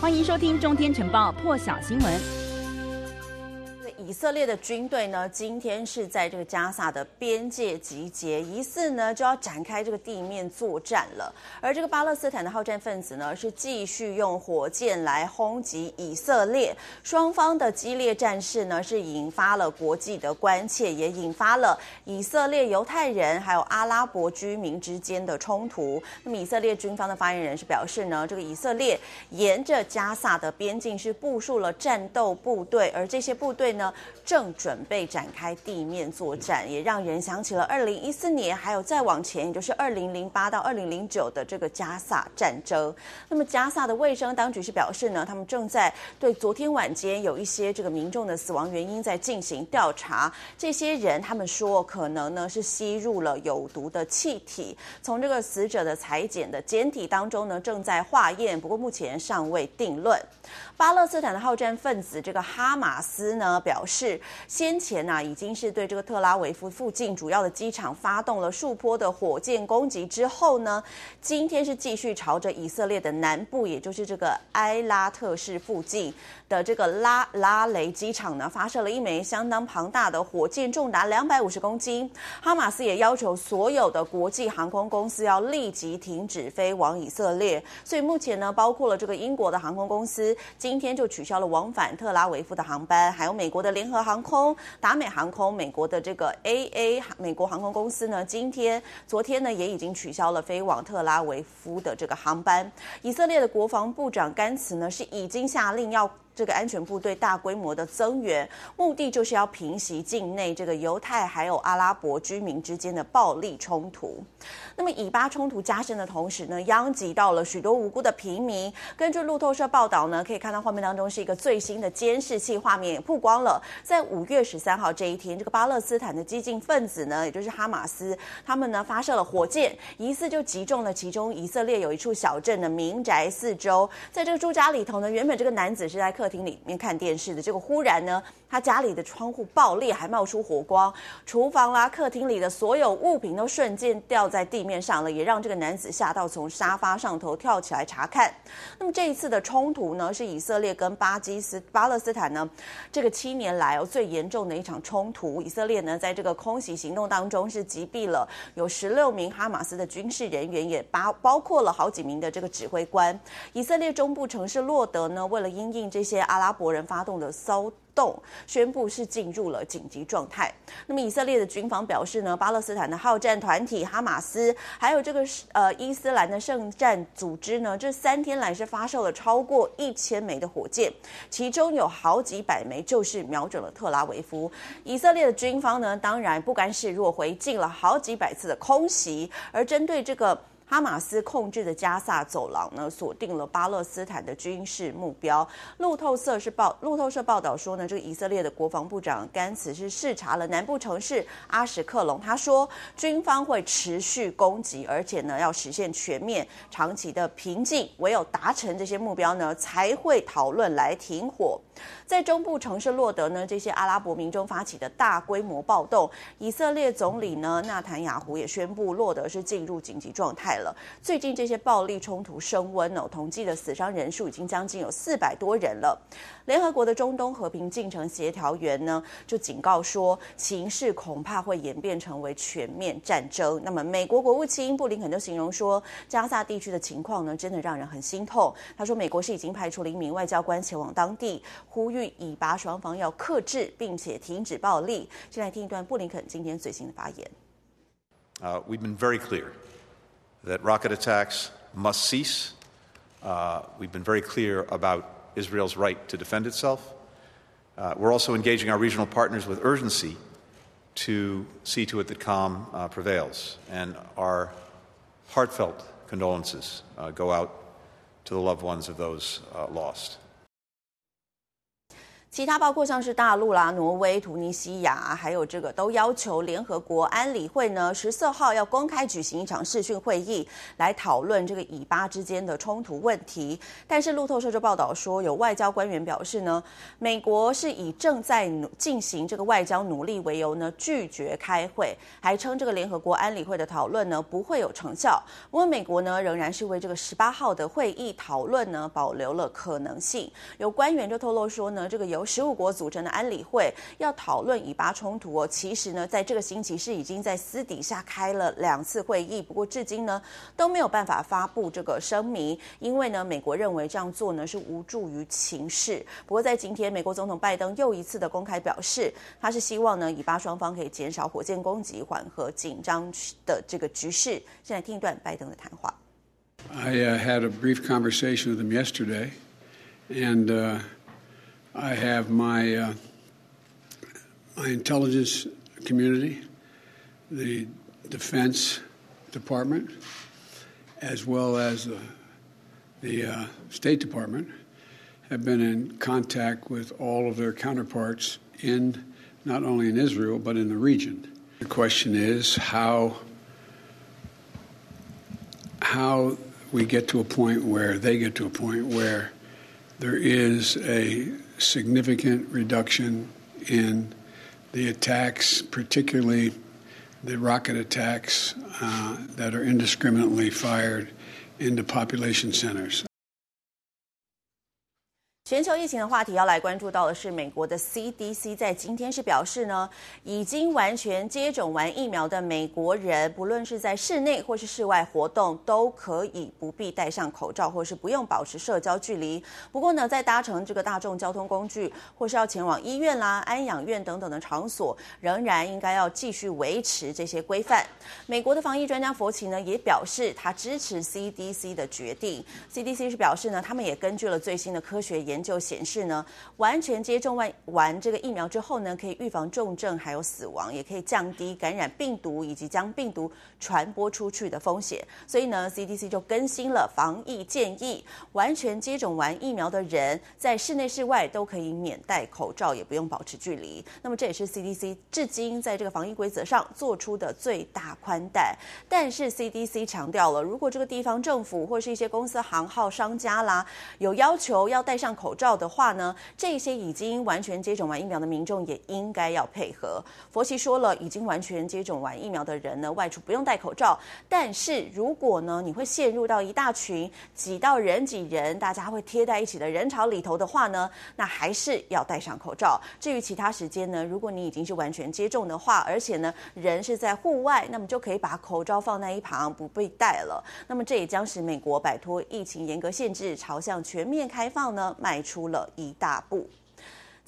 欢迎收听《中天晨报》破晓新闻。以色列的军队呢，今天是在这个加萨的边界集结，疑似呢就要展开这个地面作战了。而这个巴勒斯坦的好战分子呢，是继续用火箭来轰击以色列。双方的激烈战事呢，是引发了国际的关切，也引发了以色列犹太人还有阿拉伯居民之间的冲突。那么，以色列军方的发言人是表示呢，这个以色列沿着加萨的边境是部署了战斗部队，而这些部队呢，正准备展开地面作战，也让人想起了二零一四年，还有再往前，也就是二零零八到二零零九的这个加萨战争。那么加萨的卫生当局是表示呢，他们正在对昨天晚间有一些这个民众的死亡原因在进行调查。这些人他们说可能呢是吸入了有毒的气体。从这个死者的裁剪的检体当中呢，正在化验，不过目前尚未定论。巴勒斯坦的好战分子这个哈马斯呢表，是先前呢、已经是对这个特拉维夫附近主要的机场发动了数波的火箭攻击之后呢，今天是继续朝着以色列的南部，也就是这个埃拉特市附近的这个拉拉雷机场呢，发射了一枚相当庞大的火箭，重达两百五十公斤。哈马斯也要求所有的国际航空公司要立即停止飞往以色列。所以目前呢，包括了这个英国的航空公司。今天就取消了往返特拉维夫的航班，还有美国的联合航空、达美航空、美国的这个 AA 美国航空公司呢，今天、昨天呢也已经取消了飞往特拉维夫的这个航班。以色列的国防部长甘茨呢是已经下令要。这个安全部队大规模的增援，目的就是要平息境内这个犹太还有阿拉伯居民之间的暴力冲突。那么以巴冲突加深的同时呢，殃及到了许多无辜的平民。根据路透社报道呢，可以看到画面当中是一个最新的监视器画面曝光了。在五月十三号这一天，这个巴勒斯坦的激进分子呢，也就是哈马斯，他们呢发射了火箭，疑似就击中了其中以色列有一处小镇的民宅四周。在这个住家里头呢，原本这个男子是在客客厅里面看电视的，结果忽然呢，他家里的窗户爆裂，还冒出火光，厨房啦、客厅里的所有物品都瞬间掉在地面上了，也让这个男子吓到，从沙发上头跳起来查看。那么这一次的冲突呢，是以色列跟巴基斯巴勒斯坦呢，这个七年来哦最严重的一场冲突。以色列呢，在这个空袭行动当中是击毙了有十六名哈马斯的军事人员，也包包括了好几名的这个指挥官。以色列中部城市洛德呢，为了因应这些。阿拉伯人发动的骚动，宣布是进入了紧急状态。那么以色列的军方表示呢，巴勒斯坦的好战团体哈马斯，还有这个呃伊斯兰的圣战组织呢，这三天来是发射了超过一千枚的火箭，其中有好几百枚就是瞄准了特拉维夫。以色列的军方呢，当然不甘示弱，回敬了好几百次的空袭，而针对这个。哈马斯控制的加萨走廊呢，锁定了巴勒斯坦的军事目标。路透社是报路透社报道说呢，这个以色列的国防部长甘茨是视察了南部城市阿什克隆，他说军方会持续攻击，而且呢要实现全面、长期的平静，唯有达成这些目标呢，才会讨论来停火。在中部城市洛德呢，这些阿拉伯民众发起的大规模暴动，以色列总理呢纳坦雅胡也宣布洛德是进入紧急状态了。最近这些暴力冲突升温哦，统计的死伤人数已经将近有四百多人了。联合国的中东和平进程协调员呢就警告说，情势恐怕会演变成为全面战争。那么美国国务卿布林肯就形容说，加萨地区的情况呢真的让人很心痛。他说，美国是已经派出了一名外交官前往当地。呼吁以巴双方要克制，并且停止暴力。先来听一段布林肯今天最新的发言。We've been very clear that rocket attacks must cease. Uh, we've been very clear about Israel's right to defend itself. Uh, we're also engaging our regional partners with urgency to see to it that calm uh, prevails. And our heartfelt condolences uh, go out to the loved ones of those uh, lost. 其他包括像是大陆啦、挪威、突尼西亚，还有这个都要求联合国安理会呢，十四号要公开举行一场视讯会议，来讨论这个以巴之间的冲突问题。但是路透社就报道说，有外交官员表示呢，美国是以正在进行这个外交努力为由呢，拒绝开会，还称这个联合国安理会的讨论呢不会有成效。不过美国呢仍然是为这个十八号的会议讨论呢保留了可能性。有官员就透露说呢，这个有。由十五国组成的安理会要讨论以巴冲突哦，其实呢，在这个星期是已经在私底下开了两次会议，不过至今呢都没有办法发布这个声明，因为呢，美国认为这样做呢是无助于情势。不过在今天，美国总统拜登又一次的公开表示，他是希望呢以巴双方可以减少火箭攻击，缓和紧张的这个局势。现在听一段拜登的谈话。I had a brief conversation with him yesterday, and. I have my uh, my intelligence community, the Defense Department, as well as uh, the uh, State Department, have been in contact with all of their counterparts in not only in Israel but in the region. The question is how how we get to a point where they get to a point where there is a significant reduction in the attacks, particularly the rocket attacks uh, that are indiscriminately fired into population centers. 全球疫情的话题要来关注到的是，美国的 CDC 在今天是表示呢，已经完全接种完疫苗的美国人，不论是在室内或是室外活动，都可以不必戴上口罩，或是不用保持社交距离。不过呢，在搭乘这个大众交通工具，或是要前往医院啦、安养院等等的场所，仍然应该要继续维持这些规范。美国的防疫专家佛奇呢，也表示他支持 CDC 的决定。CDC 是表示呢，他们也根据了最新的科学研。研究显示呢，完全接种完完这个疫苗之后呢，可以预防重症还有死亡，也可以降低感染病毒以及将病毒传播出去的风险。所以呢，CDC 就更新了防疫建议，完全接种完疫苗的人在室内室外都可以免戴口罩，也不用保持距离。那么这也是 CDC 至今在这个防疫规则上做出的最大宽待。但是 CDC 强调了，如果这个地方政府或是一些公司行号商家啦，有要求要戴上口，口罩的话呢，这些已经完全接种完疫苗的民众也应该要配合。佛奇说了，已经完全接种完疫苗的人呢，外出不用戴口罩。但是如果呢，你会陷入到一大群挤到人挤人，大家会贴在一起的人潮里头的话呢，那还是要戴上口罩。至于其他时间呢，如果你已经是完全接种的话，而且呢，人是在户外，那么就可以把口罩放在一旁不被戴了。那么这也将使美国摆脱疫情严格限制，朝向全面开放呢，迈迈出了一大步。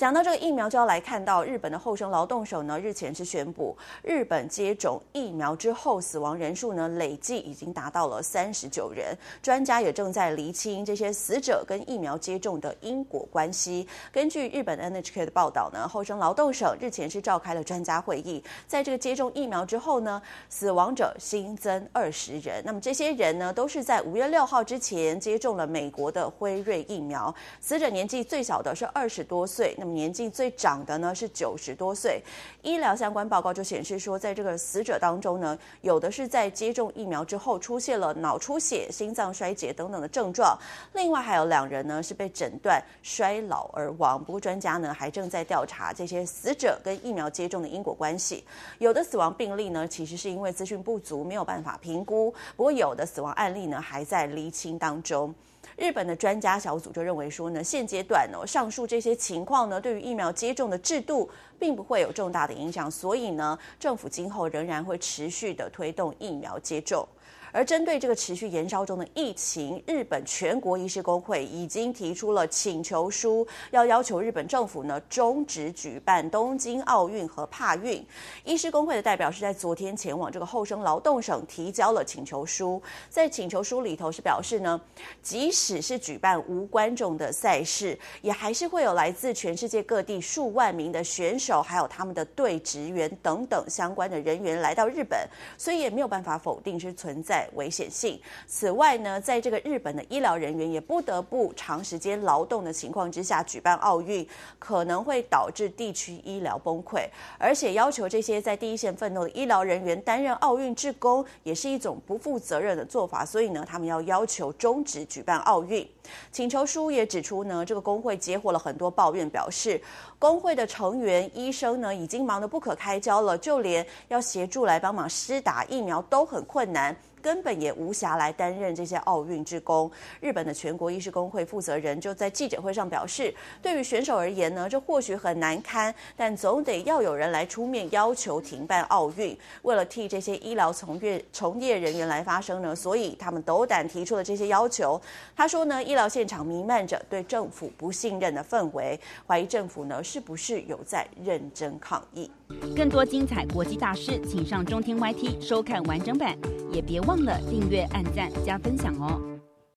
讲到这个疫苗，就要来看到日本的厚生劳动省呢，日前是宣布，日本接种疫苗之后死亡人数呢，累计已经达到了三十九人。专家也正在厘清这些死者跟疫苗接种的因果关系。根据日本 NHK 的报道呢，厚生劳动省日前是召开了专家会议，在这个接种疫苗之后呢，死亡者新增二十人。那么这些人呢，都是在五月六号之前接种了美国的辉瑞疫苗。死者年纪最小的是二十多岁，那么。年纪最长的呢是九十多岁，医疗相关报告就显示说，在这个死者当中呢，有的是在接种疫苗之后出现了脑出血、心脏衰竭等等的症状，另外还有两人呢是被诊断衰老而亡。不过专家呢还正在调查这些死者跟疫苗接种的因果关系，有的死亡病例呢其实是因为资讯不足没有办法评估，不过有的死亡案例呢还在厘清当中。日本的专家小组就认为说呢，现阶段呢，上述这些情况呢，对于疫苗接种的制度并不会有重大的影响，所以呢，政府今后仍然会持续的推动疫苗接种。而针对这个持续延烧中的疫情，日本全国医师工会已经提出了请求书，要要求日本政府呢终止举办东京奥运和帕运。医师工会的代表是在昨天前往这个厚生劳动省提交了请求书，在请求书里头是表示呢，即使是举办无观众的赛事，也还是会有来自全世界各地数万名的选手，还有他们的队职员等等相关的人员来到日本，所以也没有办法否定是存在。危险性。此外呢，在这个日本的医疗人员也不得不长时间劳动的情况之下举办奥运，可能会导致地区医疗崩溃，而且要求这些在第一线奋斗的医疗人员担任奥运志工，也是一种不负责任的做法。所以呢，他们要要求终止举办奥运。请求书也指出呢，这个工会接获了很多抱怨，表示工会的成员医生呢已经忙得不可开交了，就连要协助来帮忙施打疫苗都很困难。根本也无暇来担任这些奥运之工。日本的全国医师工会负责人就在记者会上表示，对于选手而言呢，这或许很难堪，但总得要有人来出面要求停办奥运。为了替这些医疗从业从业人员来发声呢，所以他们斗胆提出了这些要求。他说呢，医疗现场弥漫着对政府不信任的氛围，怀疑政府呢是不是有在认真抗疫。更多精彩国际大事，请上中天 YT 收看完整版，也别忘了订阅、按赞、加分享哦。